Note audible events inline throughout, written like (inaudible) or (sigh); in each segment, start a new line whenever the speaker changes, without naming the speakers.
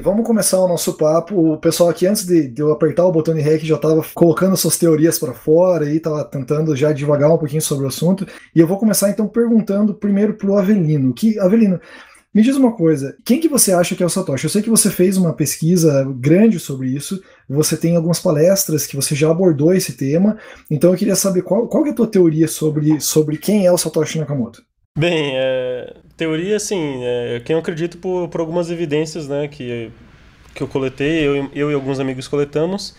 Vamos começar o nosso papo. O pessoal aqui, antes de, de eu apertar o botão de REC, já estava colocando suas teorias para fora e estava tentando já devagar um pouquinho sobre o assunto. E eu vou começar então perguntando primeiro para o Avelino. Que, Avelino, me diz uma coisa, quem que você acha que é o Satoshi? Eu sei que você fez uma pesquisa grande sobre isso, você tem algumas palestras que você já abordou esse tema, então eu queria saber qual, qual é a tua teoria sobre, sobre quem é o Satoshi Nakamoto.
Bem, é, teoria, assim, é, quem eu acredito por, por algumas evidências, né, que, que eu coletei, eu, eu e alguns amigos coletamos,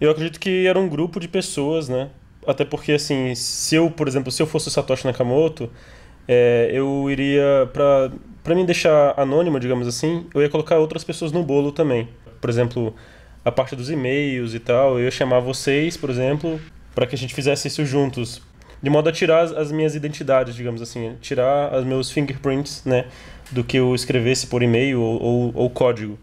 eu acredito que era um grupo de pessoas, né, até porque, assim, se eu, por exemplo, se eu fosse o Satoshi Nakamoto, é, eu iria para me deixar anônimo, digamos assim, eu ia colocar outras pessoas no bolo também. Por exemplo, a parte dos e-mails e tal, eu ia chamar vocês, por exemplo, para que a gente fizesse isso juntos, de modo a tirar as, as minhas identidades, digamos assim, tirar os meus fingerprints, né, do que eu escrevesse por e-mail ou, ou, ou código.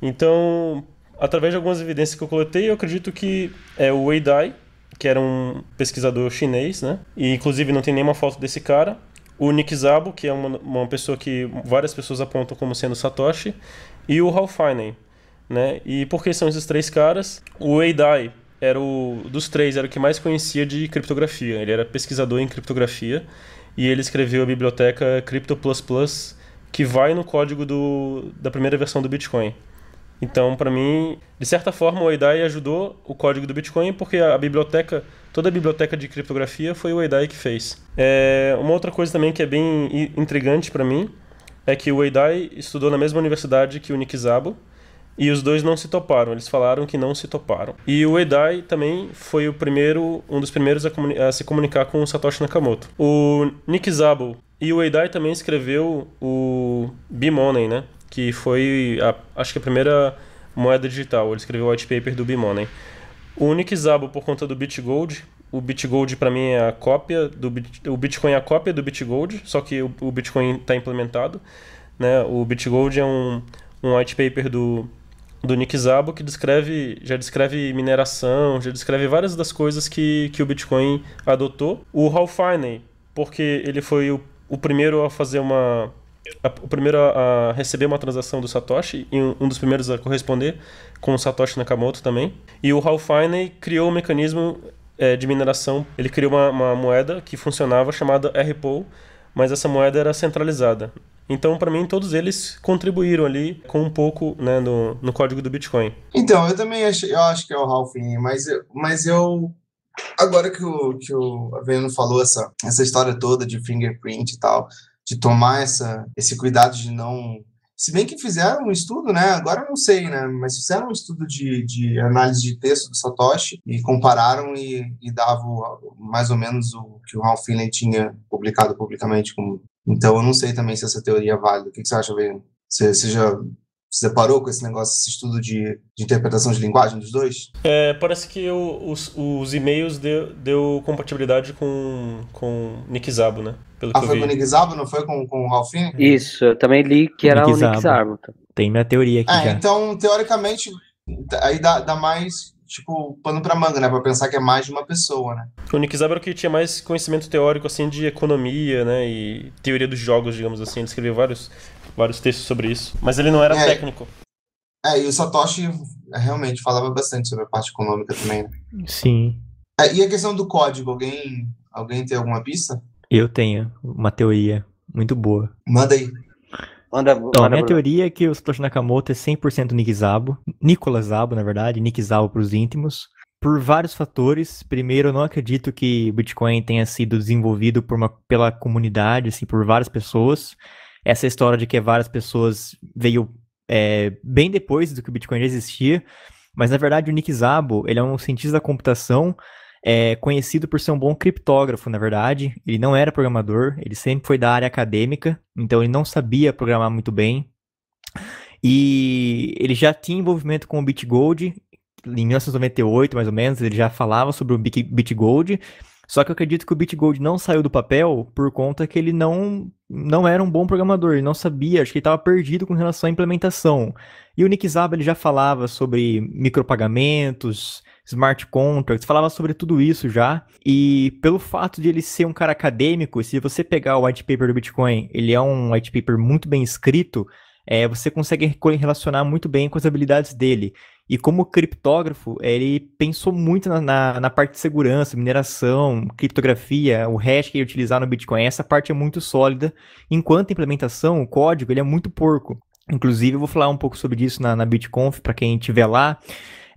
Então, através de algumas evidências que eu coletei, eu acredito que é o Wei Dai, que era um pesquisador chinês, né? E inclusive não tem nenhuma foto desse cara o Nick Szabo, que é uma, uma pessoa que várias pessoas apontam como sendo Satoshi, e o Ralph Finney, né? E por que são esses três caras? O Eidai era o dos três era o que mais conhecia de criptografia. Ele era pesquisador em criptografia e ele escreveu a biblioteca Crypto++, que vai no código do, da primeira versão do Bitcoin. Então, para mim, de certa forma, o Eidai ajudou o código do Bitcoin porque a, a biblioteca Toda a biblioteca de criptografia foi o Eidai que fez. É, uma outra coisa também que é bem intrigante para mim é que o Eidai estudou na mesma universidade que o Nick Szabo e os dois não se toparam. Eles falaram que não se toparam. E o Eidai também foi o primeiro, um dos primeiros a, a se comunicar com o Satoshi Nakamoto. O Nick Szabo e o Eidai também escreveu o B-Money, né? Que foi, a, acho que a primeira moeda digital. Ele escreveu o white paper do B-Money. O Nick Szabo por conta do BitGold. O BitGold para mim é a cópia do o Bitcoin é a cópia do BitGold, só que o, o Bitcoin está implementado, né? O BitGold é um um white paper do do Nick Szabo que descreve já descreve mineração, já descreve várias das coisas que, que o Bitcoin adotou. O Ralph Finney, porque ele foi o, o primeiro a fazer uma o primeiro a, receber uma transação do Satoshi e um, dos primeiros a corresponder com o Satoshi Nakamoto também. E o Ralph Finney criou um mecanismo é, de mineração. Ele criou uma, uma moeda que funcionava chamada RPO, mas essa moeda era centralizada. Então, para mim, todos eles contribuíram ali com um pouco né, no, no código do Bitcoin.
Então, eu também acho, eu acho que é o Ralph mas, mas eu agora que o, que o Aveno falou essa, essa história toda de fingerprint e tal, de tomar essa, esse cuidado de não. Se bem que fizeram um estudo, né? Agora eu não sei, né? Mas fizeram um estudo de, de análise de texto do Satoshi e compararam e, e davam mais ou menos o que o Ralph Finney tinha publicado publicamente. Como... Então eu não sei também se essa teoria é válida. O que, que você acha, Verino? Você, você já se deparou com esse negócio, esse estudo de, de interpretação de linguagem dos dois?
É, parece que o, os, os e-mails deu, deu compatibilidade com, com Nick Szabo, né?
Pelo ah, foi com o Nick Szabo, não foi com, com o Ralphine?
Isso, eu também li que era Nick o Nick Szabo.
Tem minha teoria aqui
é, já. Então, teoricamente, aí dá, dá mais tipo, pano pra manga, né? Pra pensar que é mais de uma pessoa, né?
O Nick o que tinha mais conhecimento teórico, assim, de economia, né? E teoria dos jogos, digamos assim. Ele escreveu vários vários textos sobre isso. Mas ele não era é, técnico.
É, e o Satoshi realmente falava bastante sobre a parte econômica também. Né?
Sim.
É, e a questão do código, alguém, alguém tem alguma pista?
Eu tenho uma teoria muito boa.
Manda aí.
Manda, então, a minha teoria é que o Satoshi Nakamoto é 100% Nick Szabo, Nicolas Szabo, na verdade, Nick Szabo para os íntimos, por vários fatores. Primeiro, eu não acredito que o Bitcoin tenha sido desenvolvido por uma, pela comunidade, assim, por várias pessoas essa história de que várias pessoas veio é, bem depois do que o Bitcoin já existia, mas na verdade o Nick Szabo, ele é um cientista da computação é, conhecido por ser um bom criptógrafo, na verdade. Ele não era programador, ele sempre foi da área acadêmica, então ele não sabia programar muito bem. E ele já tinha envolvimento com o BitGold, em 1998, mais ou menos, ele já falava sobre o BitGold, só que eu acredito que o BitGold não saiu do papel por conta que ele não, não era um bom programador, ele não sabia, acho que ele estava perdido com relação à implementação. E o Nick Szabo ele já falava sobre micropagamentos, smart contracts, falava sobre tudo isso já. E pelo fato de ele ser um cara acadêmico, se você pegar o white paper do Bitcoin, ele é um white paper muito bem escrito, é, você consegue relacionar muito bem com as habilidades dele. E como criptógrafo, ele pensou muito na, na, na, parte de segurança, mineração, criptografia, o hash que ele utilizar no Bitcoin. Essa parte é muito sólida, enquanto a implementação, o código, ele é muito porco. Inclusive, eu vou falar um pouco sobre isso na, na BitConf, para quem estiver lá.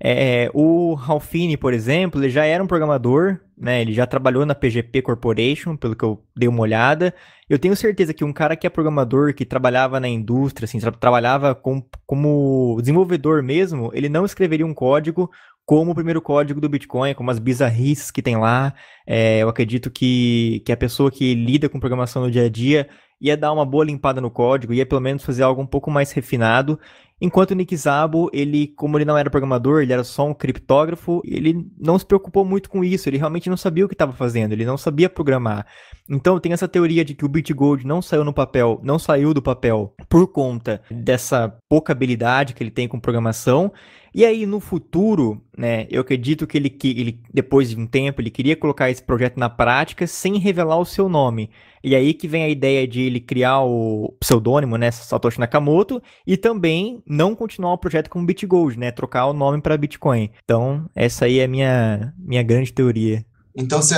É, o Ralfini, por exemplo, ele já era um programador, né? Ele já trabalhou na PGP Corporation, pelo que eu dei uma olhada. Eu tenho certeza que um cara que é programador, que trabalhava na indústria, assim, tra trabalhava com, como desenvolvedor mesmo, ele não escreveria um código como o primeiro código do Bitcoin, como as bizarrices que tem lá. É, eu acredito que, que a pessoa que lida com programação no dia a dia ia dar uma boa limpada no código, ia pelo menos fazer algo um pouco mais refinado. Enquanto o Nick Szabo, ele, como ele não era programador, ele era só um criptógrafo, ele não se preocupou muito com isso, ele realmente não sabia o que estava fazendo, ele não sabia programar. Então tem essa teoria de que o BitGold não saiu no papel, não saiu do papel por conta dessa pouca habilidade que ele tem com programação. E aí no futuro, né, eu acredito que ele, que ele depois de um tempo, ele queria colocar esse projeto na prática sem revelar o seu nome. E aí que vem a ideia de ele criar o pseudônimo, né, Satoshi Nakamoto, e também não continuar o projeto como BitGold, né, trocar o nome para Bitcoin. Então, essa aí é a minha, minha grande teoria.
Então você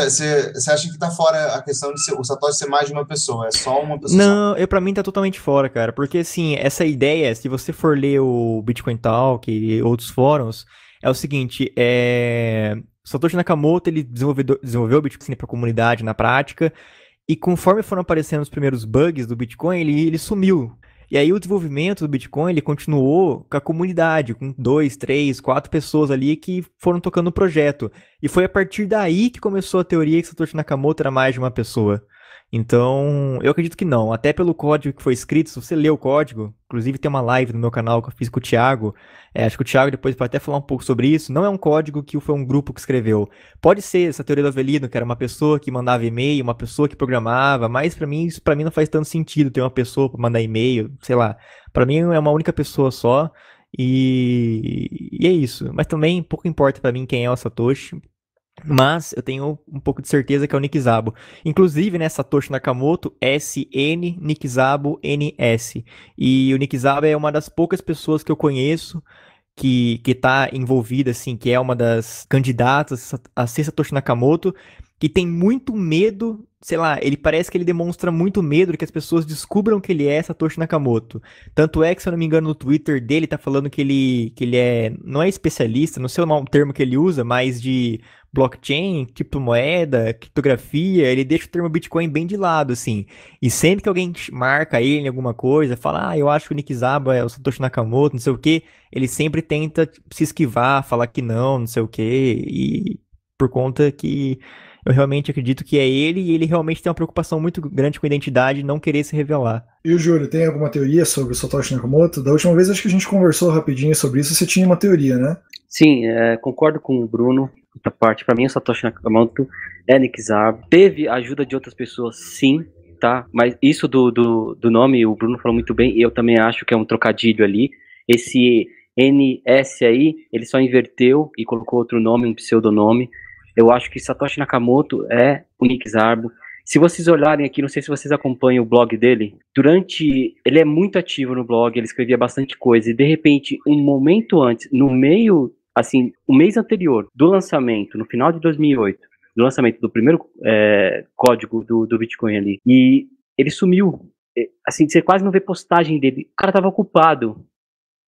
acha que tá fora a questão de ser, o Satoshi ser mais de uma pessoa, é só uma pessoa?
Não, eu para mim tá totalmente fora, cara, porque assim, essa ideia, se você for ler o Bitcoin Talk e outros fóruns, é o seguinte, é Satoshi Nakamoto, ele desenvolveu, desenvolveu o Bitcoin para a comunidade na prática, e conforme foram aparecendo os primeiros bugs do Bitcoin, ele, ele sumiu. E aí o desenvolvimento do Bitcoin ele continuou com a comunidade, com dois, três, quatro pessoas ali que foram tocando o projeto. E foi a partir daí que começou a teoria que Satoshi Nakamoto era mais de uma pessoa. Então, eu acredito que não. Até pelo código que foi escrito, se você ler o código, inclusive tem uma live no meu canal que eu fiz com o Thiago. É, acho que o Thiago depois pode até falar um pouco sobre isso. Não é um código que foi um grupo que escreveu. Pode ser essa teoria do Avelino, que era uma pessoa que mandava e-mail, uma pessoa que programava, mas para mim isso para mim não faz tanto sentido ter uma pessoa para mandar e-mail, sei lá. Para mim é uma única pessoa só. E, e é isso. Mas também pouco importa para mim quem é o Satoshi. Mas eu tenho um pouco de certeza que é o Nick Szabo. Inclusive, né, Satoshi Nakamoto, SN Nick Szabo NS. E o Nick Szabo é uma das poucas pessoas que eu conheço que, que tá envolvida, assim, que é uma das candidatas a ser Satoshi Nakamoto, que tem muito medo, sei lá, ele parece que ele demonstra muito medo de que as pessoas descubram que ele é Satoshi Nakamoto. Tanto é que, se eu não me engano, no Twitter dele tá falando que ele, que ele é, não é especialista, não sei o termo que ele usa, mas de blockchain, criptomoeda, criptografia, ele deixa o termo Bitcoin bem de lado, assim. E sempre que alguém marca ele em alguma coisa, fala, ah, eu acho que o Nick Zaba é o Satoshi Nakamoto, não sei o que, ele sempre tenta se esquivar, falar que não, não sei o que, e por conta que eu realmente acredito que é ele e ele realmente tem uma preocupação muito grande com a identidade e não querer se revelar.
E o Júlio, tem alguma teoria sobre o Satoshi Nakamoto? Da última vez acho que a gente conversou rapidinho sobre isso, você tinha uma teoria, né?
Sim, é, concordo com o Bruno outra parte. Para mim, Satoshi Nakamoto é Nick Szabo. Teve ajuda de outras pessoas, sim, tá? Mas isso do, do, do nome, o Bruno falou muito bem, e eu também acho que é um trocadilho ali. Esse NS aí, ele só inverteu e colocou outro nome, um pseudonome. Eu acho que Satoshi Nakamoto é o Nick Szabo. Se vocês olharem aqui, não sei se vocês acompanham o blog dele, durante. Ele é muito ativo no blog, ele escrevia bastante coisa, e de repente, um momento antes, no meio assim, o mês anterior do lançamento, no final de 2008, do lançamento do primeiro é, código do, do Bitcoin ali, e ele sumiu. Assim, você quase não vê postagem dele. O cara tava ocupado.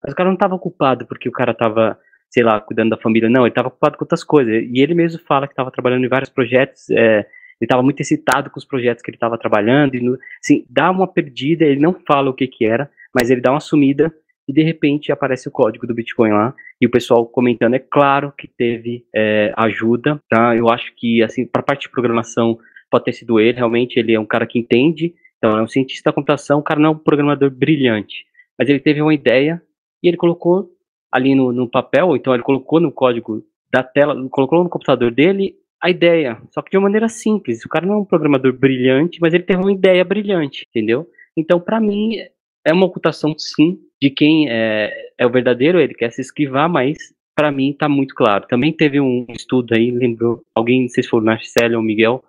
Mas o cara não tava ocupado porque o cara tava, sei lá, cuidando da família. Não, ele tava ocupado com outras coisas. E ele mesmo fala que tava trabalhando em vários projetos. É, ele estava muito excitado com os projetos que ele estava trabalhando. E assim, dá uma perdida, ele não fala o que que era, mas ele dá uma sumida e de repente aparece o código do Bitcoin lá e o pessoal comentando. É claro que teve é, ajuda, tá? Eu acho que, assim, para parte de programação pode ter sido ele, realmente ele é um cara que entende, então é um cientista da computação, o cara não é um programador brilhante, mas ele teve uma ideia e ele colocou ali no, no papel, então ele colocou no código da tela, colocou no computador dele a ideia, só que de uma maneira simples. O cara não é um programador brilhante, mas ele teve uma ideia brilhante, entendeu? Então, para mim, é uma ocultação, sim, de quem é, é o verdadeiro, ele quer se esquivar, mas para mim está muito claro. Também teve um estudo aí, lembrou, alguém, não sei se foi ou Miguel,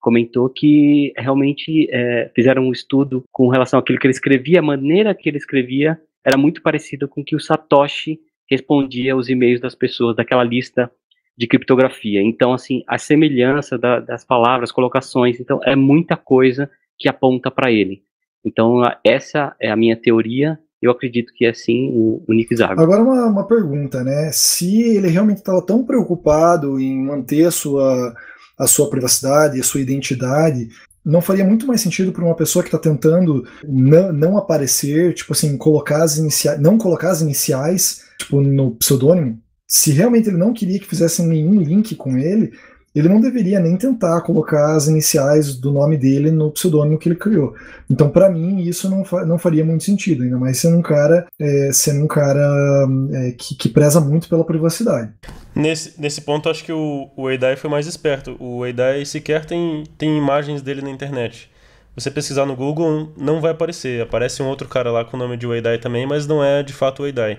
comentou que realmente é, fizeram um estudo com relação àquilo que ele escrevia, a maneira que ele escrevia era muito parecida com que o Satoshi respondia aos e-mails das pessoas daquela lista de criptografia. Então, assim, a semelhança da, das palavras, colocações, então é muita coisa que aponta para ele. Então, essa é a minha teoria. Eu acredito que é sim o, o Nick Zago.
Agora, uma, uma pergunta, né? Se ele realmente estava tão preocupado em manter a sua a sua privacidade, a sua identidade, não faria muito mais sentido para uma pessoa que está tentando não, não, aparecer, tipo assim, colocar as iniciais, não colocar as iniciais, tipo, no pseudônimo. Se realmente ele não queria que fizessem nenhum link com ele, ele não deveria nem tentar colocar as iniciais do nome dele no pseudônimo que ele criou. Então, para mim, isso não, fa não faria muito sentido, ainda mais sendo um cara, é, sendo um cara é, que, que, preza muito pela privacidade.
Nesse, nesse ponto, acho que o, o Eidai foi mais esperto. O Eidai sequer tem, tem imagens dele na internet. Você pesquisar no Google, não vai aparecer. Aparece um outro cara lá com o nome de Eidai também, mas não é de fato o Eidai.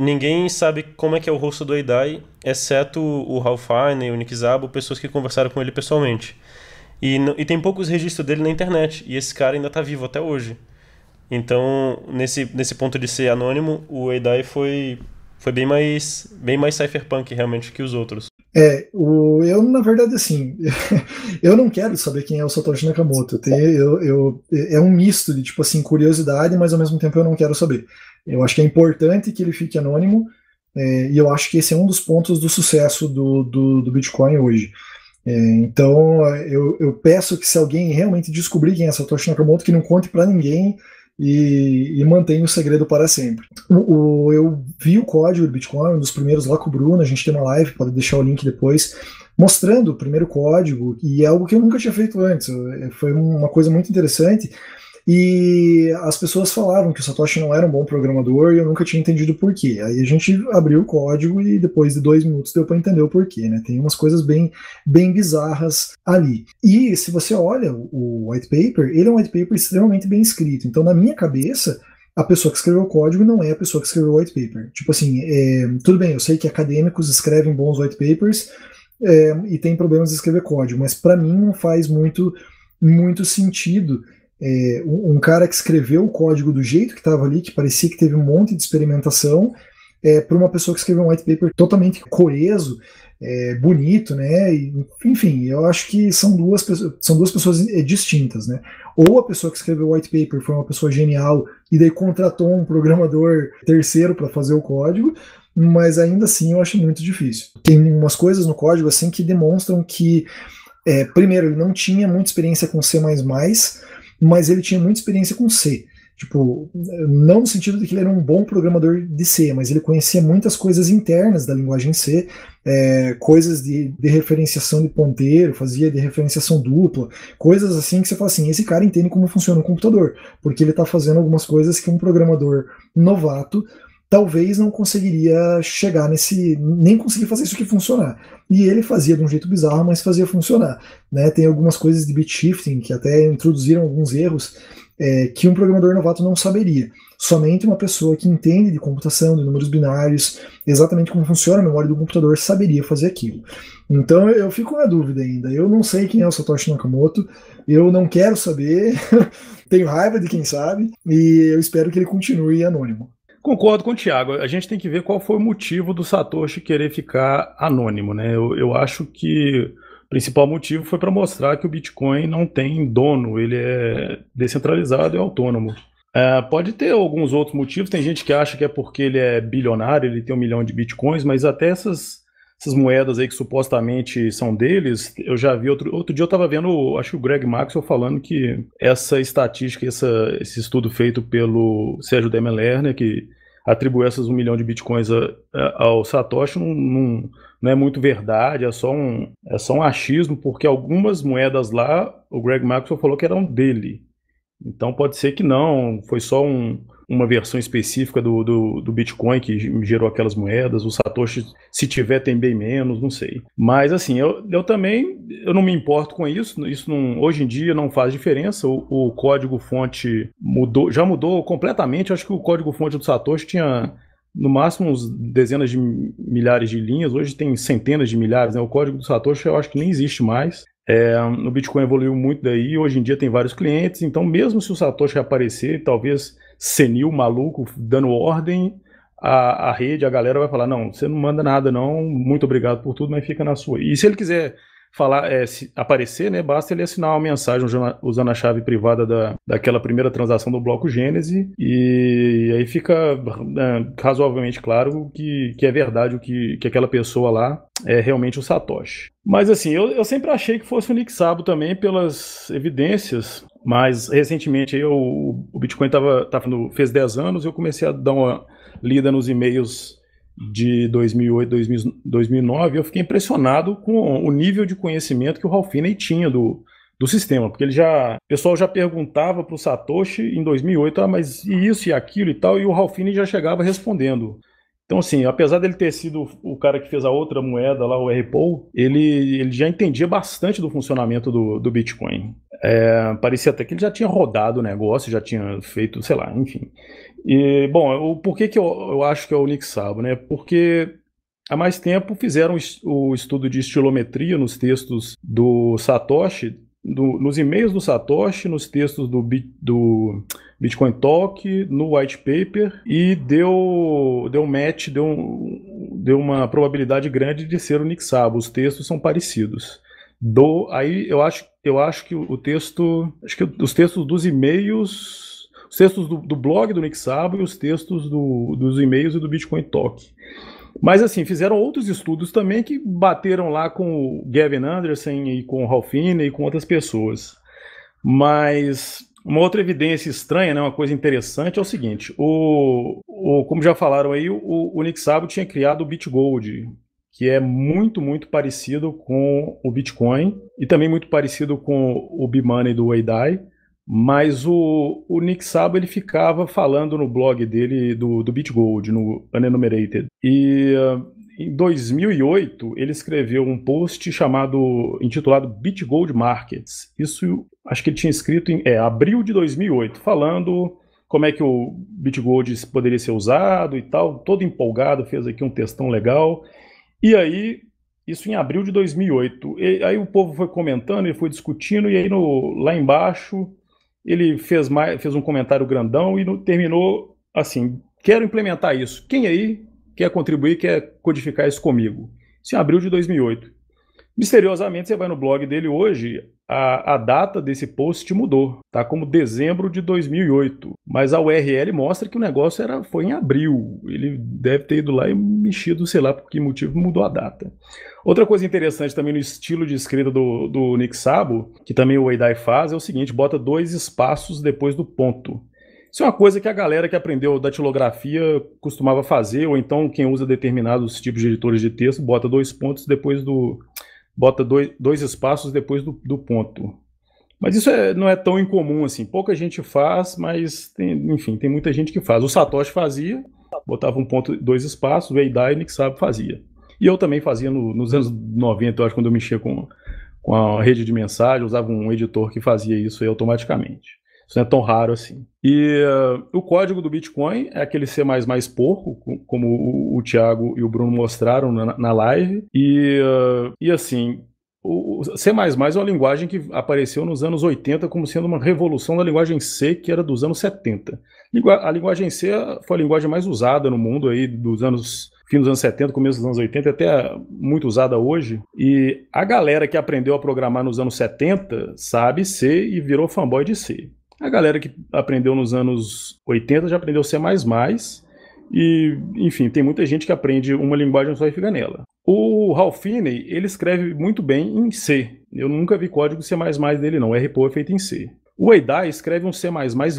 Ninguém sabe como é que é o rosto do Eidai, exceto o Ralph Fiennes o Nick Zabo, pessoas que conversaram com ele pessoalmente. E, e tem poucos registros dele na internet, e esse cara ainda está vivo até hoje. Então, nesse, nesse ponto de ser anônimo, o Eidai foi, foi bem mais bem mais cypherpunk realmente que os outros.
É, o, eu na verdade assim, (laughs) eu não quero saber quem é o Satoshi Nakamoto. Eu, eu, é um misto de tipo assim curiosidade, mas ao mesmo tempo eu não quero saber. Eu acho que é importante que ele fique anônimo, é, e eu acho que esse é um dos pontos do sucesso do, do, do Bitcoin hoje. É, então, eu, eu, peço que se alguém realmente descobrir quem é Satoshi Nakamoto, que não conte para ninguém e, e mantenha o segredo para sempre. O, o, eu vi o código do Bitcoin, um dos primeiros lá com o Bruno, a gente tem uma live, pode deixar o link depois, mostrando o primeiro código, e é algo que eu nunca tinha feito antes. É, foi uma coisa muito interessante, e as pessoas falavam que o Satoshi não era um bom programador e eu nunca tinha entendido por quê. Aí a gente abriu o código e depois de dois minutos deu para entender o porquê, né? Tem umas coisas bem, bem bizarras ali. E se você olha o white paper, ele é um white paper extremamente bem escrito. Então, na minha cabeça, a pessoa que escreveu o código não é a pessoa que escreveu o white paper. Tipo assim, é, tudo bem, eu sei que acadêmicos escrevem bons white papers é, e tem problemas de escrever código, mas para mim não faz muito, muito sentido é, um, cara que escreveu o código do jeito que estava ali, que parecia que teve um monte de experimentação, é, para uma pessoa que escreveu um white paper totalmente coeso, é, bonito, né? E, enfim, eu acho que são duas, são duas pessoas é, distintas, né? Ou a pessoa que escreveu o white paper foi uma pessoa genial e daí contratou um programador terceiro para fazer o código, mas ainda assim eu acho muito difícil. Tem umas coisas no código assim que demonstram que, é, primeiro, ele não tinha muita experiência com C++, mas ele tinha muita experiência com C. Tipo, não no sentido de que ele era um bom programador de C, mas ele conhecia muitas coisas internas da linguagem C, é, coisas de, de referenciação de ponteiro, fazia de referenciação dupla, coisas assim que você fala assim, esse cara entende como funciona o computador, porque ele está fazendo algumas coisas que um programador novato talvez não conseguiria chegar nesse, nem conseguir fazer isso que funcionar. E ele fazia de um jeito bizarro, mas fazia funcionar. Né? Tem algumas coisas de bit shifting que até introduziram alguns erros é, que um programador novato não saberia. Somente uma pessoa que entende de computação, de números binários, exatamente como funciona a memória do computador, saberia fazer aquilo. Então eu fico na dúvida ainda. Eu não sei quem é o Satoshi Nakamoto, eu não quero saber, (laughs) tenho raiva de quem sabe, e eu espero que ele continue anônimo.
Concordo com o Thiago. A gente tem que ver qual foi o motivo do Satoshi querer ficar anônimo, né? Eu, eu acho que o principal motivo foi para mostrar que o Bitcoin não tem dono, ele é descentralizado e autônomo. É, pode ter alguns outros motivos. Tem gente que acha que é porque ele é bilionário, ele tem um milhão de bitcoins, mas até essas, essas moedas aí que supostamente são deles, eu já vi outro, outro dia eu estava vendo, acho que o Greg Maxwell falando que essa estatística, essa, esse estudo feito pelo Sérgio Demelerner, que atribuiu essas um milhão de bitcoins a, a, ao Satoshi, não, não, não, é muito verdade, é só, um, é só um achismo, porque algumas moedas lá, o Greg Maxwell falou que eram dele. Então pode ser que não, foi só um, uma versão específica do, do, do, Bitcoin que gerou aquelas moedas, o Satoshi, se tiver, tem bem menos, não sei. Mas assim, eu, eu também eu não me importo com isso, isso não, hoje em dia não faz diferença, o, o código fonte mudou, já mudou completamente, acho que o código fonte do Satoshi tinha no máximo uns dezenas de milhares de linhas, hoje tem centenas de milhares, né? O código do Satoshi eu acho que nem existe mais. É, o Bitcoin evoluiu muito daí, hoje em dia tem vários clientes, então mesmo se o Satoshi aparecer, talvez senil, maluco, dando ordem, a, a rede, a galera vai falar, não, você não manda nada não, muito obrigado por tudo, mas fica na sua. E se ele quiser falar, é, aparecer, né, basta ele assinar uma mensagem usando a chave privada da, daquela primeira transação do bloco Gênese e aí fica é, razoavelmente claro que, que é verdade o que, que aquela pessoa lá é realmente o Satoshi. Mas assim, eu, eu sempre achei que fosse o Nick Sabo também pelas evidências, mas recentemente eu, o Bitcoin tava, tava no, fez 10 anos e eu comecei a dar uma lida nos e-mails de 2008, 2009, eu fiquei impressionado com o nível de conhecimento que o Ralph tinha do, do sistema, porque ele já, o pessoal já perguntava para o Satoshi em 2008, ah, mas isso e aquilo e tal, e o Ralph já chegava respondendo. Então, assim, apesar dele ter sido o cara que fez a outra moeda lá, o RPO, ele, ele já entendia bastante do funcionamento do, do Bitcoin. É, parecia até que ele já tinha rodado o negócio, já tinha feito, sei lá, enfim. E, bom, o porquê que eu, eu acho que é o Nick Sabo, né? Porque há mais tempo fizeram o estudo de estilometria nos textos do Satoshi, do, nos e-mails do Satoshi, nos textos do, do Bitcoin Talk, no white paper, e deu, deu match, deu, deu uma probabilidade grande de ser o Nick Sabo. Os textos são parecidos. Do, aí eu acho, eu acho que o texto, acho que os textos dos e-mails os textos do, do blog do Nick Sabo e os textos do, dos e-mails e do Bitcoin Talk. Mas assim, fizeram outros estudos também que bateram lá com o Gavin Anderson e com o Ralphine e com outras pessoas. Mas uma outra evidência estranha, né, uma coisa interessante é o seguinte: o, o como já falaram aí, o, o Nick Sabo tinha criado o BitGold, que é muito, muito parecido com o Bitcoin e também muito parecido com o B-Money do Weidai. Mas o, o Nick Sabo ele ficava falando no blog dele do, do BitGold, no Unenumerated. E uh, em 2008 ele escreveu um post chamado, intitulado BitGold Markets. Isso acho que ele tinha escrito em é, abril de 2008, falando como é que o BitGold poderia ser usado e tal, todo empolgado, fez aqui um textão legal. E aí isso em abril de 2008. E aí o povo foi comentando, ele foi discutindo, e aí no, lá embaixo ele fez, mais, fez um comentário grandão e no, terminou assim: quero implementar isso. Quem aí quer contribuir, quer codificar isso comigo? Isso em abril de 2008. Misteriosamente, você vai no blog dele hoje, a, a data desse post mudou, tá como dezembro de 2008, mas a URL mostra que o negócio era, foi em abril. Ele deve ter ido lá e mexido, sei lá por que motivo mudou a data. Outra coisa interessante também no estilo de escrita do, do Nick Sabo, que também o Eidai faz, é o seguinte: bota dois espaços depois do ponto. Isso é uma coisa que a galera que aprendeu datilografia costumava fazer, ou então quem usa determinados tipos de editores de texto bota dois pontos depois do. Bota dois, dois espaços depois do, do ponto. Mas isso é, não é tão incomum assim. Pouca gente faz, mas tem, enfim, tem muita gente que faz. O Satoshi fazia, botava um ponto, dois espaços, o Eidai e o Nick Sabo fazia. E eu também fazia no, nos anos 90, eu acho, quando eu mexia com, com a rede de mensagem, usava um editor que fazia isso automaticamente. Isso não é tão raro assim. E uh, o código do Bitcoin é aquele C++ porco, como o, o Thiago e o Bruno mostraram na, na live. E, uh, e assim, o C++ é uma linguagem que apareceu nos anos 80 como sendo uma revolução da linguagem C, que era dos anos 70. A linguagem C foi a linguagem mais usada no mundo aí dos anos fim dos anos 70, começo dos anos 80, até muito usada hoje. E a galera que aprendeu a programar nos anos 70 sabe C e virou fanboy de C. A galera que aprendeu nos anos 80 já aprendeu C++, e, enfim, tem muita gente que aprende uma linguagem só e fica nela. O Ralph Finney, ele escreve muito bem em C. Eu nunca vi código C++ dele não, RPO é feito em C. O Eidai escreve um C++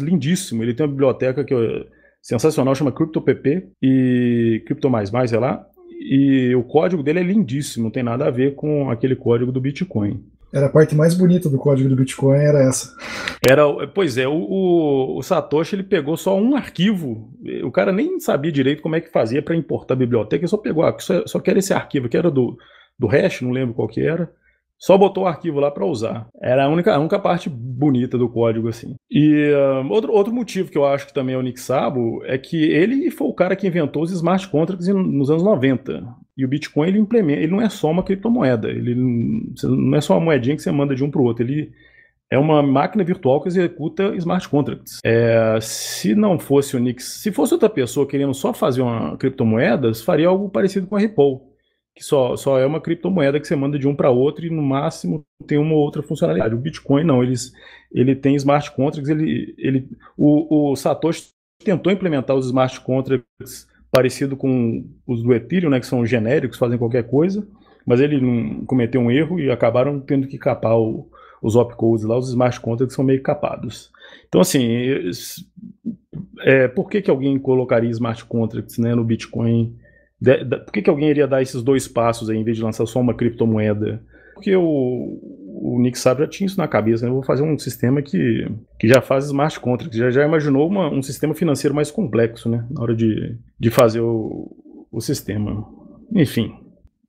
lindíssimo, ele tem uma biblioteca que eu sensacional, chama CryptoPP e Crypto sei lá. E o código dele é lindíssimo, não tem nada a ver com aquele código do Bitcoin.
Era a parte mais bonita do código do Bitcoin, era essa.
Era, pois é, o, o, o, Satoshi ele pegou só um arquivo. O cara nem sabia direito como é que fazia para importar a biblioteca, ele só pegou, ah, só, só quero esse arquivo, que era do, do hash, não lembro qual que era só botou o arquivo lá para usar. Era a única, a única parte bonita do código, assim. E uh, outro, outro motivo que eu acho que também é o Nick Sabo é que ele foi o cara que inventou os smart contracts nos anos 90. E o Bitcoin ele implementa, ele não é só uma criptomoeda, ele não é só uma moedinha que você manda de um para o outro, ele é uma máquina virtual que executa smart contracts. É, se não fosse o Nix, se fosse outra pessoa querendo só fazer uma criptomoeda, faria algo parecido com a Ripple, que só, só é uma criptomoeda que você manda de um para outro e no máximo tem uma outra funcionalidade. O Bitcoin não, eles, ele tem smart contracts, ele, ele, o, o Satoshi tentou implementar os smart contracts parecido com os do Ethereum, né, que são genéricos, fazem qualquer coisa, mas ele não cometeu um erro e acabaram tendo que capar o, os opcodes lá, os smart contracts são meio capados. Então, assim, é, por que, que alguém colocaria smart contracts né, no Bitcoin? De, de, por que, que alguém iria dar esses dois passos aí, em vez de lançar só uma criptomoeda? Porque o, o Nick Sabe já tinha isso na cabeça, né? Eu vou fazer um sistema que, que já faz smart contracts, já, já imaginou uma, um sistema financeiro mais complexo, né? Na hora de, de fazer o, o sistema. Enfim,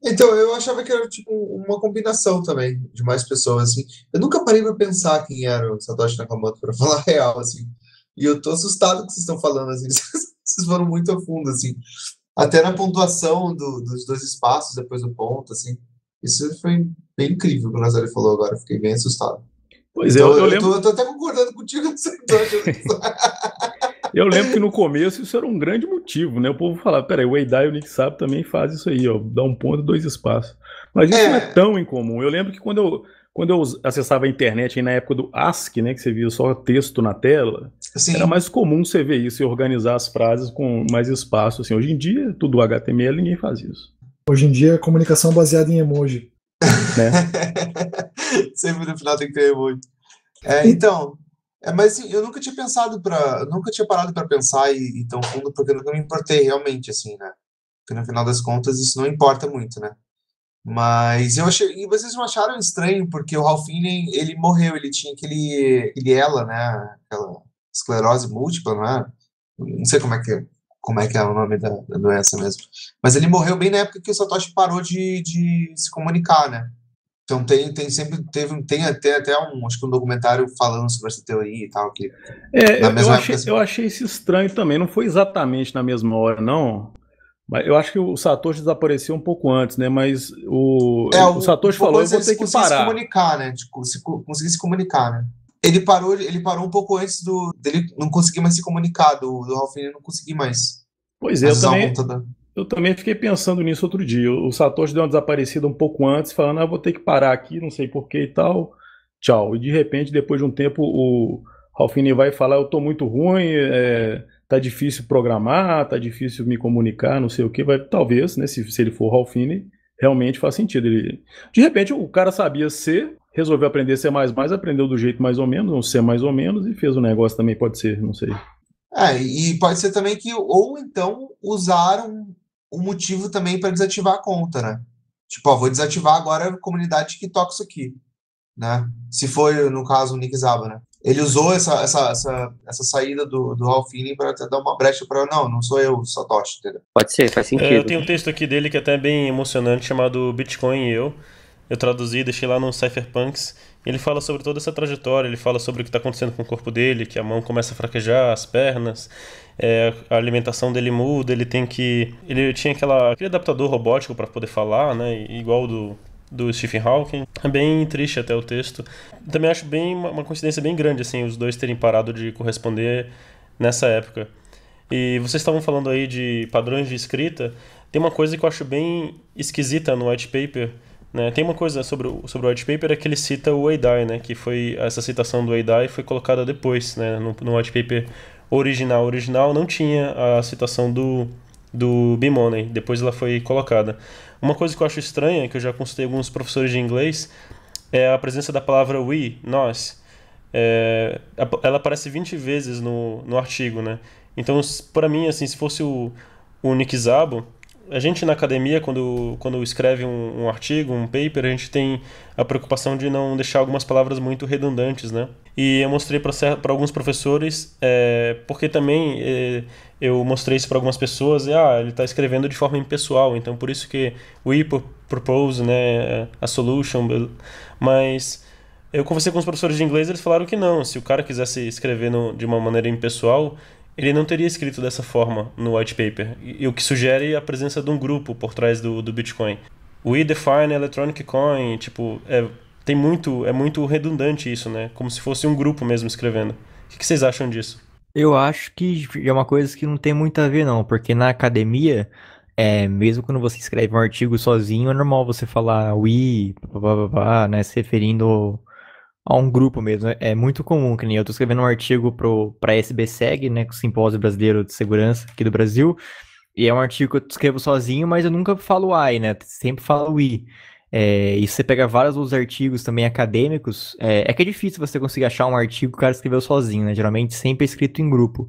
então, eu achava que era tipo uma combinação também de mais pessoas, assim. Eu nunca parei para pensar quem era o Satoshi Nakamoto, para (laughs) falar a real, assim. E eu tô assustado com que vocês estão falando, assim. (laughs) Vocês foram muito a fundo, assim. Até na pontuação do, dos dois espaços, depois do ponto, assim. Isso foi bem incrível o que o Nazário falou agora. Fiquei bem assustado.
Pois então, é, eu, eu, lembro...
tô, eu tô até concordando contigo nessa (laughs)
Eu lembro que no começo isso era um grande motivo, né? O povo falava, peraí, o Eidai e o Nick Sabe também faz isso aí, ó, dá um ponto e dois espaços. Mas isso é. não é tão incomum. Eu lembro que quando eu, quando eu acessava a internet aí na época do ASCII, né, que você via só texto na tela, Sim. era mais comum você ver isso e organizar as frases com mais espaço. Assim. Hoje em dia, tudo HTML, ninguém faz isso.
Hoje em dia, comunicação baseada em emoji.
Né? (laughs) Sempre no final tem que ter emoji. É, então, é, mas assim, eu nunca tinha pensado para, nunca tinha parado para pensar e, e, tão fundo porque nunca me importei realmente assim, né? Porque no final das contas isso não importa muito, né? Mas eu achei, e vocês não acharam estranho porque o Ralph Fiennes, ele morreu, ele tinha aquele, aquele ela, né? Aquela esclerose múltipla, não é? Não sei como é que como é que é o nome da, da doença mesmo. Mas ele morreu bem na época que o Satoshi parou de, de se comunicar, né? Então tem, tem sempre teve tem até até um acho que um documentário falando sobre essa teoria e tal que
é, eu achei, assim... eu achei isso estranho também não foi exatamente na mesma hora não. Mas eu acho que o Satoshi desapareceu um pouco antes né? Mas o, é, o, o Satoshi falou eu vou ter que parar
se comunicar né? Tipo, se, conseguir se comunicar né ele parou ele parou um pouco antes do dele não conseguir mais se comunicar do do não conseguir mais
pois é eu também eu também fiquei pensando nisso outro dia. O Satoshi deu uma desaparecida um pouco antes, falando, ah, vou ter que parar aqui, não sei porquê e tal. Tchau. E de repente, depois de um tempo, o Ralfini vai falar, eu tô muito ruim, é, tá difícil programar, tá difícil me comunicar, não sei o que. Vai, talvez, né, se, se ele for Ralfini, realmente faz sentido. Ele, de repente, o cara sabia ser, resolveu aprender C++, aprendeu do jeito mais ou menos, um C mais ou menos, e fez o negócio também, pode ser, não sei.
É, e pode ser também que, ou então, usaram um motivo também para desativar a conta, né? Tipo, ó, vou desativar agora a comunidade que toca isso aqui, né? Se foi, no caso, o Nick Zaba, né? Ele usou essa, essa, essa, essa saída do, do Ralphine para dar uma brecha para não, não sou eu, Satoshi, entendeu?
Pode ser, faz sentido.
É, eu tenho um texto aqui dele que é até bem emocionante, chamado Bitcoin e eu. Eu traduzi, deixei lá no Cypherpunks. Ele fala sobre toda essa trajetória, ele fala sobre o que está acontecendo com o corpo dele, que a mão começa a fraquejar, as pernas, é, a alimentação dele muda, ele tem que. Ele tinha aquela, aquele adaptador robótico para poder falar, né? Igual do, do Stephen Hawking. É bem triste até o texto. Também acho bem uma coincidência bem grande, assim, os dois terem parado de corresponder nessa época. E vocês estavam falando aí de padrões de escrita. Tem uma coisa que eu acho bem esquisita no white paper né? Tem uma coisa sobre o, sobre o white paper é que ele cita o Eidai, né? que foi essa citação do Eidai foi colocada depois né? no, no white paper original. Original não tinha a citação do, do B-Money, depois ela foi colocada. Uma coisa que eu acho estranha, que eu já consultei alguns professores de inglês, é a presença da palavra we, nós. É, ela aparece 20 vezes no, no artigo, né? Então, para mim, assim, se fosse o, o Nick Zabo, a gente na academia, quando, quando escreve um, um, artigo, um paper, a gente tem a preocupação de não deixar algumas palavras muito redundantes, né? E eu mostrei para alguns professores, é, porque também é, eu mostrei isso para algumas pessoas, e, ah, ele está escrevendo de forma impessoal, então por isso que we propose, né, a solution, mas eu conversei com os professores de inglês, eles falaram que não, se o cara quisesse escrever no, de uma maneira impessoal, ele não teria escrito dessa forma no white paper, e, o que sugere a presença de um grupo por trás do, do Bitcoin. We define electronic coin, tipo, é, tem muito, é muito redundante isso, né? Como se fosse um grupo mesmo escrevendo. O que vocês acham disso?
Eu acho que é uma coisa que não tem muito a ver, não, porque na academia, é, mesmo quando você escreve um artigo sozinho, é normal você falar we, blá, blá, blá, né, se referindo a um grupo mesmo. É, é muito comum, que nem eu tô escrevendo um artigo pro, pra SBSEG, né, o Simpósio Brasileiro de Segurança aqui do Brasil, e é um artigo que eu escrevo sozinho, mas eu nunca falo I, né, sempre falo we. É, e você pega vários outros artigos também acadêmicos, é, é, que é difícil você conseguir achar um artigo que o cara escreveu sozinho, né? Geralmente sempre é escrito em grupo.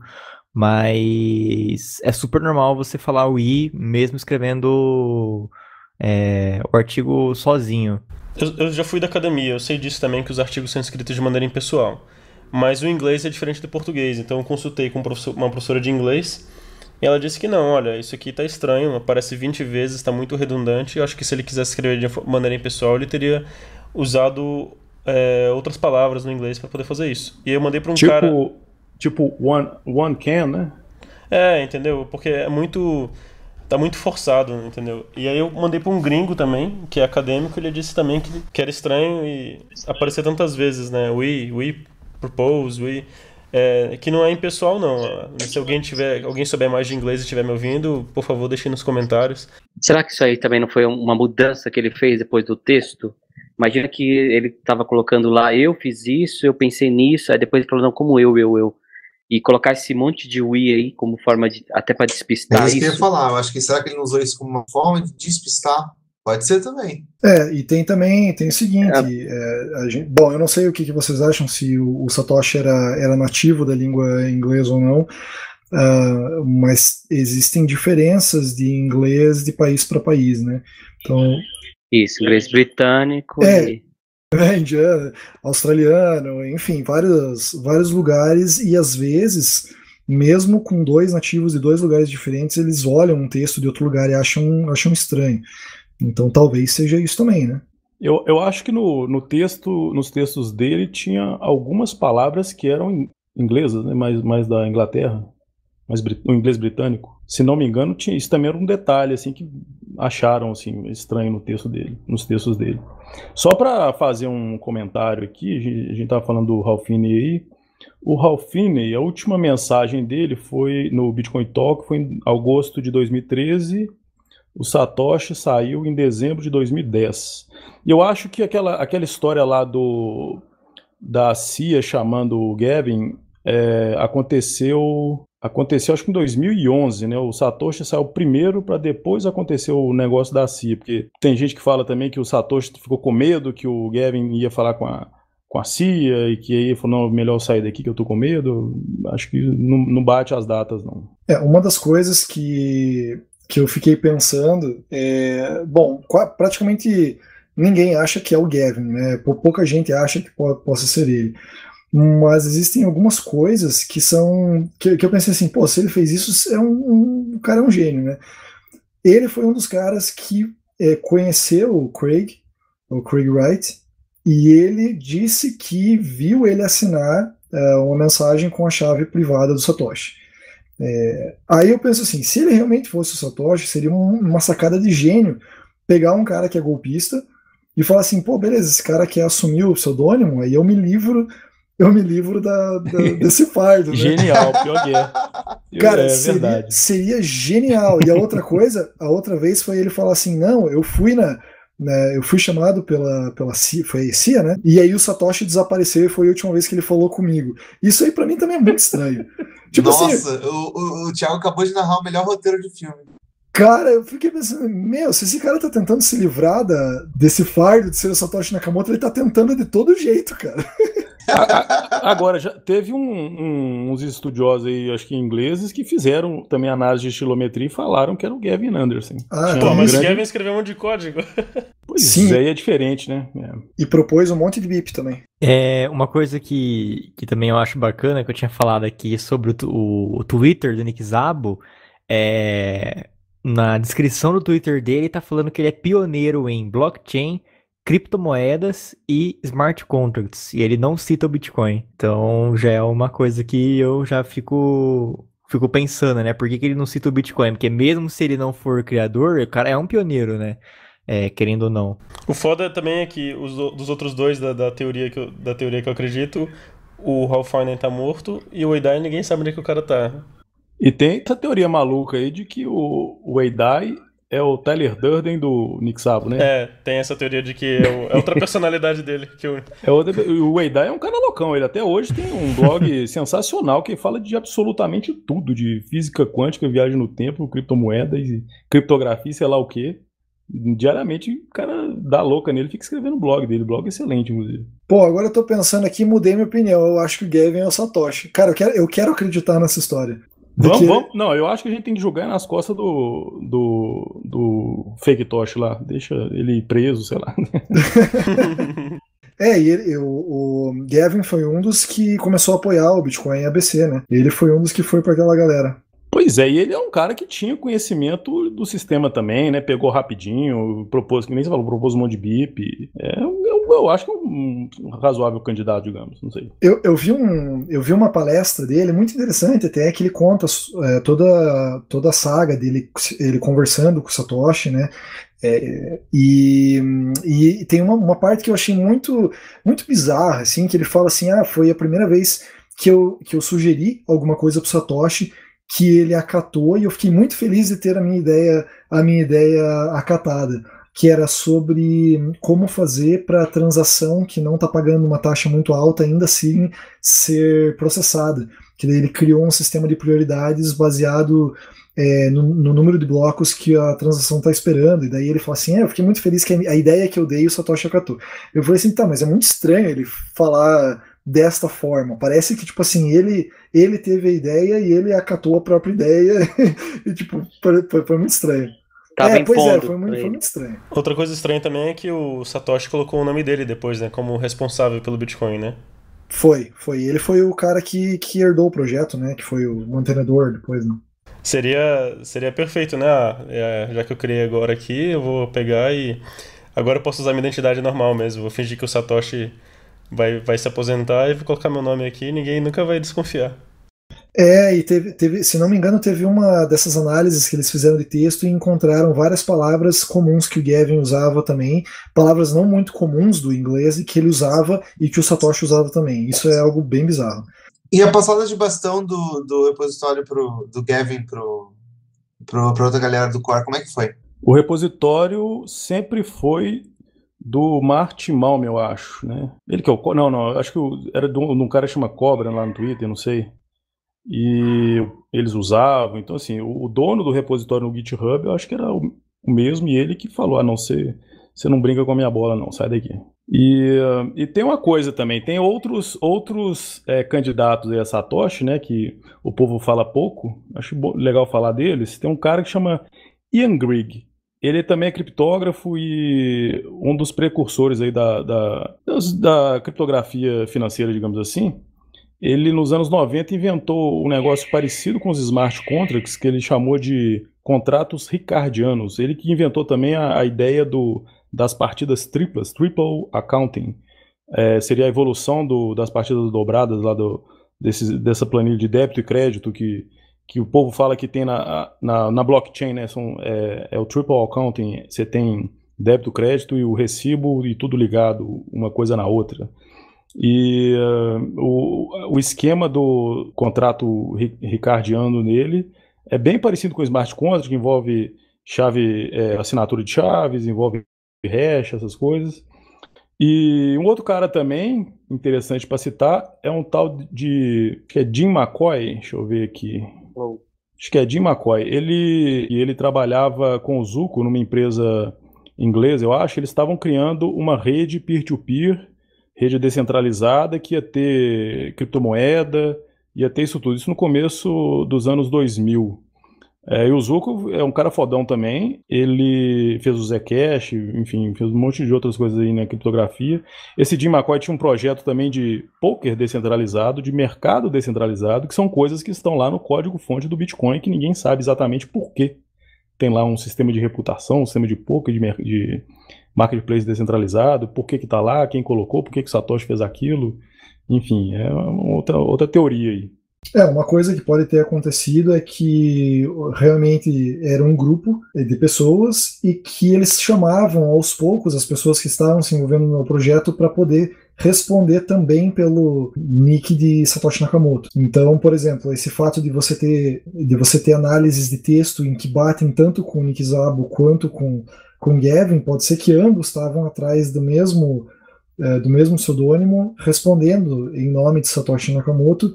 Mas é super normal você falar o I mesmo escrevendo é, o artigo sozinho.
Eu, eu, já fui da academia, eu sei disso também, que os artigos são escritos de maneira impessoal. Mas o inglês é diferente do português, então eu consultei com uma professora de inglês e ela disse que não, olha, isso aqui tá estranho, aparece 20 vezes, está muito redundante. Eu acho que se ele quisesse escrever de maneira impessoal, ele teria usado é, outras palavras no inglês para poder fazer isso. E eu mandei para um
tipo,
cara.
Tipo, one, one can, né?
É, entendeu? Porque é muito. Tá muito forçado, entendeu? E aí eu mandei para um gringo também, que é acadêmico, ele disse também que, que era estranho e aparecer tantas vezes, né? We, we propose, we. É, que não é impessoal, não. Se alguém tiver, alguém souber mais de inglês e estiver me ouvindo, por favor, deixe nos comentários.
Será que isso aí também não foi uma mudança que ele fez depois do texto? Imagina que ele estava colocando lá, eu fiz isso, eu pensei nisso, aí depois ele falou, não, como eu, eu, eu. E colocar esse monte de we aí como forma de, até para despistar.
É
isso
que eu ia falar, eu acho que será que ele não usou isso como uma forma de despistar Pode ser também.
É, e tem também, tem o seguinte, é. É, gente, bom, eu não sei o que, que vocês acham, se o, o, Satoshi era, era nativo da língua inglesa ou não, uh, mas existem diferenças de inglês de país para país, né? Então...
Isso, inglês britânico
é, e... É, indiano, australiano, enfim, vários, vários lugares, e às vezes mesmo com dois nativos de dois lugares diferentes, eles olham um texto de outro lugar e acham, acham estranho. Então talvez seja isso também, né?
Eu, eu acho que no, no texto, nos textos dele tinha algumas palavras que eram inglesas, né? mais, mais da Inglaterra, mais o inglês britânico. Se não me engano, tinha, isso também era um detalhe assim que acharam assim estranho no texto dele, nos textos dele. Só para fazer um comentário aqui, a gente estava falando do Ralphine aí. O Ralphine, a última mensagem dele foi no Bitcoin Talk, foi em agosto de 2013 o Satoshi saiu em dezembro de 2010. E eu acho que aquela, aquela história lá do da CIA chamando o Gavin é, aconteceu aconteceu acho que em 2011, né? O Satoshi saiu primeiro para depois acontecer o negócio da CIA, porque tem gente que fala também que o Satoshi ficou com medo que o Gavin ia falar com a com a CIA e que aí falou, não, melhor sair daqui que eu tô com medo. Acho que não, não bate as datas, não.
É, uma das coisas que que eu fiquei pensando, é, bom, praticamente ninguém acha que é o Gavin, né? Pouca gente acha que possa ser ele. Mas existem algumas coisas que são. Que, que eu pensei assim, pô, se ele fez isso, é um, um, o cara é um gênio, né? Ele foi um dos caras que é, conheceu o Craig, o Craig Wright, e ele disse que viu ele assinar é, uma mensagem com a chave privada do Satoshi. É, aí eu penso assim, se ele realmente fosse o Satoshi, seria um, uma sacada de gênio pegar um cara que é golpista e falar assim, pô, beleza, esse cara quer assumir o pseudônimo, aí eu me livro, eu me livro da, da desse fardo. Né?
Genial, pior que é.
Cara, é, seria, seria genial. E a outra coisa, a outra vez foi ele falar assim, não, eu fui na, né, eu fui chamado pela, pela CIA, foi CIA, né? E aí o Satoshi desapareceu e foi a última vez que ele falou comigo. Isso aí para mim também é muito estranho. (laughs)
Tipo assim, Nossa, assim, o, o, o Thiago acabou de narrar o melhor roteiro de filme.
Cara, eu fiquei pensando, meu, se esse cara tá tentando se livrar da, desse fardo de ser o Satoshi Nakamoto, ele tá tentando de todo jeito, cara. (laughs)
Agora, já teve um, um, uns estudiosos aí, acho que ingleses, que fizeram também análise de estilometria e falaram que era o Gavin Anderson.
Ah, Pô, mas grande... Gavin escreveu um monte de código. (laughs)
Pois Sim. é, é diferente, né? É.
E propôs um monte de BIP também.
É, uma coisa que, que também eu acho bacana, que eu tinha falado aqui sobre o, o, o Twitter do Nick Zabo, é, na descrição do Twitter dele tá falando que ele é pioneiro em blockchain, criptomoedas e smart contracts. E ele não cita o Bitcoin. Então já é uma coisa que eu já fico fico pensando, né? Por que, que ele não cita o Bitcoin? Porque mesmo se ele não for criador, o cara é um pioneiro, né? É, querendo ou não.
O foda também é que os dos outros dois da, da, teoria que eu, da teoria que eu acredito, o Ralph Fiennes tá morto e o Eidai ninguém sabe onde é que o cara tá.
E tem essa teoria maluca aí de que o, o Eidai é o Tyler Durden do Nick Sabo, né?
É, tem essa teoria de que é, é outra personalidade dele. Que eu...
é outra, o Eidai é um cara loucão, ele até hoje tem um blog (laughs) sensacional que fala de absolutamente tudo, de física quântica, viagem no tempo, criptomoedas, criptografia, sei lá o quê diariamente o cara dá louca nele, fica escrevendo o blog dele, blog excelente, inclusive.
Pô, agora eu tô pensando aqui, mudei minha opinião. Eu acho que o Gavin é o Satoshi. Cara, eu quero, eu quero acreditar nessa história.
Vamos, que... vamos. Não, eu acho que a gente tem que jogar nas costas do, do, do Fake Tosh lá. Deixa ele preso, sei lá. (laughs)
É, e ele, o, o Gavin foi um dos que começou a apoiar o Bitcoin ABC, né? Ele foi um dos que foi para aquela galera.
Pois é, e ele é um cara que tinha conhecimento do sistema também, né? Pegou rapidinho, propôs, que nem você falou, propôs um monte de BIP. É, eu, eu acho que é um, razoável candidato, digamos, não sei.
Eu, eu, vi um, eu vi uma palestra dele, muito interessante até, que ele conta é, toda, toda a saga dele, ele conversando com o Satoshi, né? É, e, e tem uma, uma parte que eu achei muito, muito bizarra, assim, que ele fala assim, ah, foi a primeira vez que eu, que eu sugeri alguma coisa pro Satoshi que ele acatou e eu fiquei muito feliz de ter a minha ideia, a minha ideia acatada, que era sobre como fazer para a transação que não está pagando uma taxa muito alta ainda assim ser processada. Que daí ele criou um sistema de prioridades baseado é, no, no, número de blocos que a transação está esperando. E daí ele fala assim: é, eu fiquei muito feliz que a, a ideia que eu dei o Satoshi acatou. Eu falei assim: tá, mas é muito estranho ele falar desta forma. Parece que, tipo assim, ele, ele teve a ideia e ele acatou a própria ideia. (laughs) e, tipo, foi, foi muito estranho.
Tava é, pois é,
foi muito, foi muito, estranho.
Outra coisa estranha também é que o Satoshi colocou o nome dele depois, né? Como responsável pelo Bitcoin, né?
Foi, foi. Ele foi o cara que, que herdou o projeto, né? Que foi o mantenedor depois, né?
Seria, seria perfeito, né? Ah, é, já que eu criei agora aqui, eu vou pegar e. Agora eu posso usar minha identidade normal mesmo. Vou fingir que o Satoshi vai, vai se aposentar e vou colocar meu nome aqui e ninguém nunca vai desconfiar.
É, e teve, teve, se não me engano, teve uma dessas análises que eles fizeram de texto e encontraram várias palavras comuns que o Gavin usava também, palavras não muito comuns do inglês e que ele usava e que o Satoshi usava também. Isso é algo bem bizarro.
E a passada de bastão do, do repositório pro, do Gavin para outra galera do Core, como é que foi?
O repositório sempre foi do Martin Malm, eu acho, né? Ele que é o. Não, não, acho que era de um, de um cara que chama Cobra lá no Twitter, não sei. E eles usavam. Então, assim, o, o dono do repositório no GitHub, eu acho que era o, o mesmo, e ele que falou: ah, não, você, você não brinca com a minha bola, não, sai daqui. E, uh, e tem uma coisa também, tem outros, outros é, candidatos aí a Satoshi, né, que o povo fala pouco, acho legal falar deles. Tem um cara que chama Ian Grigg, ele também é criptógrafo e um dos precursores aí da, da, da criptografia financeira, digamos assim. Ele, nos anos 90, inventou um negócio parecido com os smart contracts, que ele chamou de contratos ricardianos. Ele que inventou também a, a ideia do, das partidas triplas, triple accounting. É, seria a evolução do, das partidas dobradas lá do, desse, dessa planilha de débito e crédito que que o povo fala que tem na, na, na blockchain, né? São, é, é, o triple accounting, você tem débito, crédito e o recibo e tudo ligado, uma coisa na outra. E uh, o, o esquema do contrato ricardiano nele é bem parecido com o smart contract, que envolve chave, é, assinatura de chaves, envolve hash, essas coisas. E um outro cara também interessante para citar é um tal de que é Jim McCoy, deixa eu ver aqui, Acho que é Jim McCoy. Ele, ele trabalhava com o Zuko numa empresa inglesa, eu acho. Eles estavam criando uma rede peer-to-peer, rede descentralizada, que ia ter criptomoeda, ia ter isso tudo. Isso no começo dos anos 2000. É, e o Zuko é um cara fodão também. Ele fez o Zcash, enfim, fez um monte de outras coisas aí na criptografia. Esse Jim McCoy tinha um projeto também de poker descentralizado, de mercado descentralizado, que são coisas que estão lá no código-fonte do Bitcoin, que ninguém sabe exatamente por quê. Tem lá um sistema de reputação, um sistema de poker, de, de marketplace descentralizado, por que está lá, quem colocou, por que, que Satoshi fez aquilo. Enfim, é outra, outra teoria aí.
É, uma coisa que pode ter acontecido é que realmente era um grupo de pessoas e que eles chamavam aos poucos as pessoas que estavam se envolvendo no projeto para poder responder também pelo nick de Satoshi Nakamoto. Então, por exemplo, esse fato de você ter de você ter análises de texto em que batem tanto com o Nick Zabo quanto com com Gavin, pode ser que ambos estavam atrás do mesmo é, do mesmo pseudônimo, respondendo em nome de Satoshi Nakamoto.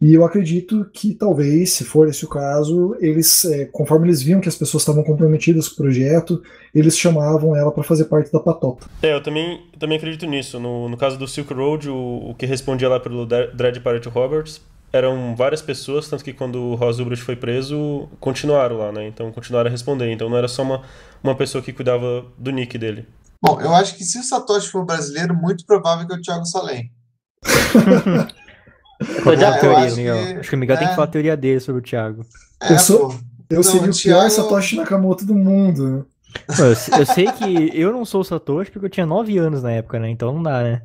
E eu acredito que talvez, se for esse o caso, eles, é, conforme eles viam que as pessoas estavam comprometidas com o projeto, eles chamavam ela para fazer parte da patota.
É, eu também, também acredito nisso. No, no caso do Silk Road, o, o que respondia lá pelo Dread Pirate Roberts eram várias pessoas, tanto que quando o Ross Ulbricht foi preso, continuaram lá, né? Então continuaram a responder. Então não era só uma, uma pessoa que cuidava do nick dele.
Bom, eu acho que se o Satoshi for brasileiro, muito provável que é o Thiago Salem. (laughs)
É a teoria, acho Miguel? Que, acho que o Miguel é... tem que falar a teoria dele sobre o Thiago.
É, eu sou, eu seria o Thiago... pior Satoshi Nakamoto do mundo.
Pô, eu, eu, sei que eu não sou o Satoshi porque eu tinha 9 anos na época, né? Então não dá, né?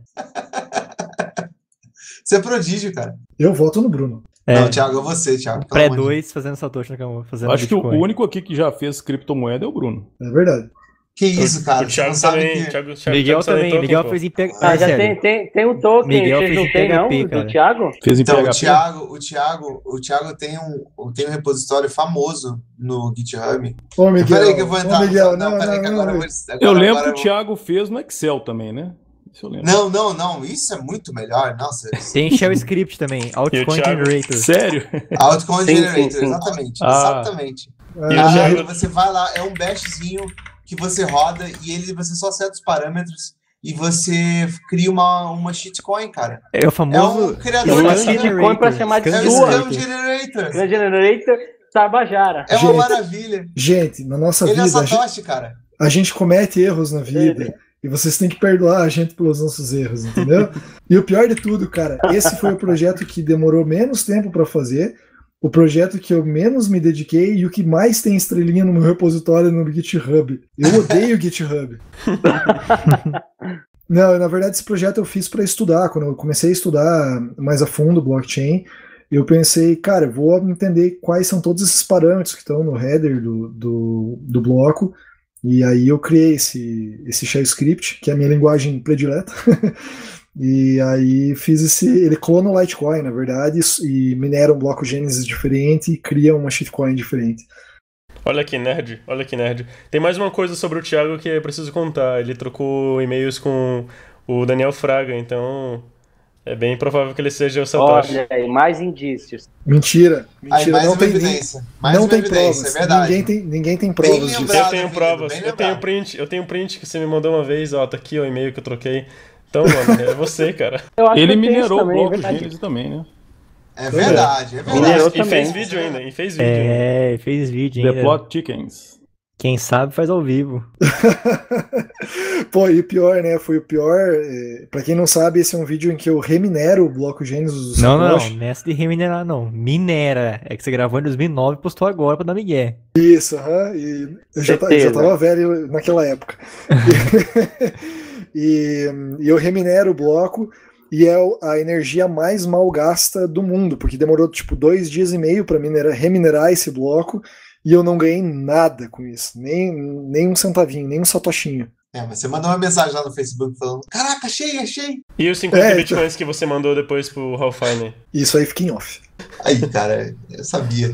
Você é prodígio, cara.
Eu voto no Bruno.
É. Não, Thiago, é você, Thiago.
Pré-2 fazendo Satoshi Nakamoto. Fazendo
Acho Bitcoin. que o único aqui que já fez criptomoeda é o Bruno.
É verdade.
Que isso, cara?
O Thiago também. Que... Thiago,
Thiago, Miguel Thiago também. Miguel fez em PHP.
Ah, já tem, tem, tem um token. Miguel Vocês não tem, não? Cara. Do Thiago?
Fez em então, PHP. O Thiago, o, Thiago, o Thiago tem um, tem um repositório famoso no GitHub.
Ô, Miguel.
Peraí que eu vou entrar.
Ô, Miguel, não, não, peraí que agora
eu vou. Agora, eu lembro que o Thiago fez no Excel também, né?
Não, não, não. Isso é muito melhor. Nossa.
Tem shell script também. Altcoin Generator.
Sério?
Altcoin Generator, exatamente. Ah. Exatamente. Ah, aí você vai lá, é um bashzinho que você roda e ele você só seta os parâmetros e você cria uma, uma shitcoin, cara.
É o famoso. É
um criador
de shitcoin para chamar de
é
sua.
É o Generator.
Scam Generator Tabajara.
É uma gente, maravilha.
Gente, na nossa
ele
vida.
Ele é Satoshi, cara.
A gente comete erros na vida. E vocês têm que perdoar a gente pelos nossos erros, entendeu? e o pior de tudo, cara, esse foi o projeto que demorou menos tempo para fazer, o projeto que eu menos me dediquei e o que mais tem estrelinha no meu repositório no GitHub. Eu odeio o GitHub. (laughs) Não, na verdade, esse projeto eu fiz para estudar. Quando eu comecei a estudar mais a fundo blockchain, eu pensei, cara, vou entender quais são todos esses parâmetros que estão no header do, do, do bloco e aí eu criei esse, esse shell script, que é a minha linguagem predileta. (laughs) e aí fiz esse. Ele clona o Litecoin, na verdade, e minera um bloco Gênesis diferente e cria uma shitcoin diferente.
Olha que nerd, olha que nerd. Tem mais uma coisa sobre o Thiago que é preciso contar. Ele trocou e-mails com o Daniel Fraga, então é bem provável que ele seja o Satoshi.
Olha aí, mais indícios.
Mentira. Mentira.
Aí, mais não tem evidência. Mais
não tem
evidência,
provas.
É verdade.
Ninguém tem, ninguém tem provas disso.
Eu tenho provas. Eu tenho print. Eu tenho print que você me mandou uma vez. Ó, tá aqui o e-mail que eu troquei. Então, mano, é você, cara. (laughs)
ele minerou o bloco Gênesis também, né?
É verdade, é verdade.
E fez vídeo ainda, e fez vídeo.
É, fez vídeo ainda.
The Plot Chickens.
Quem sabe faz ao vivo. (laughs)
Pô, e o pior, né? Foi o pior. É, pra quem não sabe, esse é um vídeo em que eu reminero o bloco Gênesis
do Não, não, não. Nessa de reminerar, não. Minera. É que você gravou em 2009 e postou agora pra dar Miguel.
Isso, aham. Uh -huh, e eu já, já tava velho naquela época. (laughs) e, e eu reminero o bloco e é a energia mais mal gasta do mundo, porque demorou tipo dois dias e meio para reminerar esse bloco e eu não ganhei nada com isso, nem, nem um centavinho, nem um satoshinho.
É, mas você mandou uma mensagem lá no Facebook falando: Caraca, achei, achei.
E os 50 é, bitcoins então... que você mandou depois pro Ralph Fine?
Isso aí fica em off.
Aí, cara, eu sabia.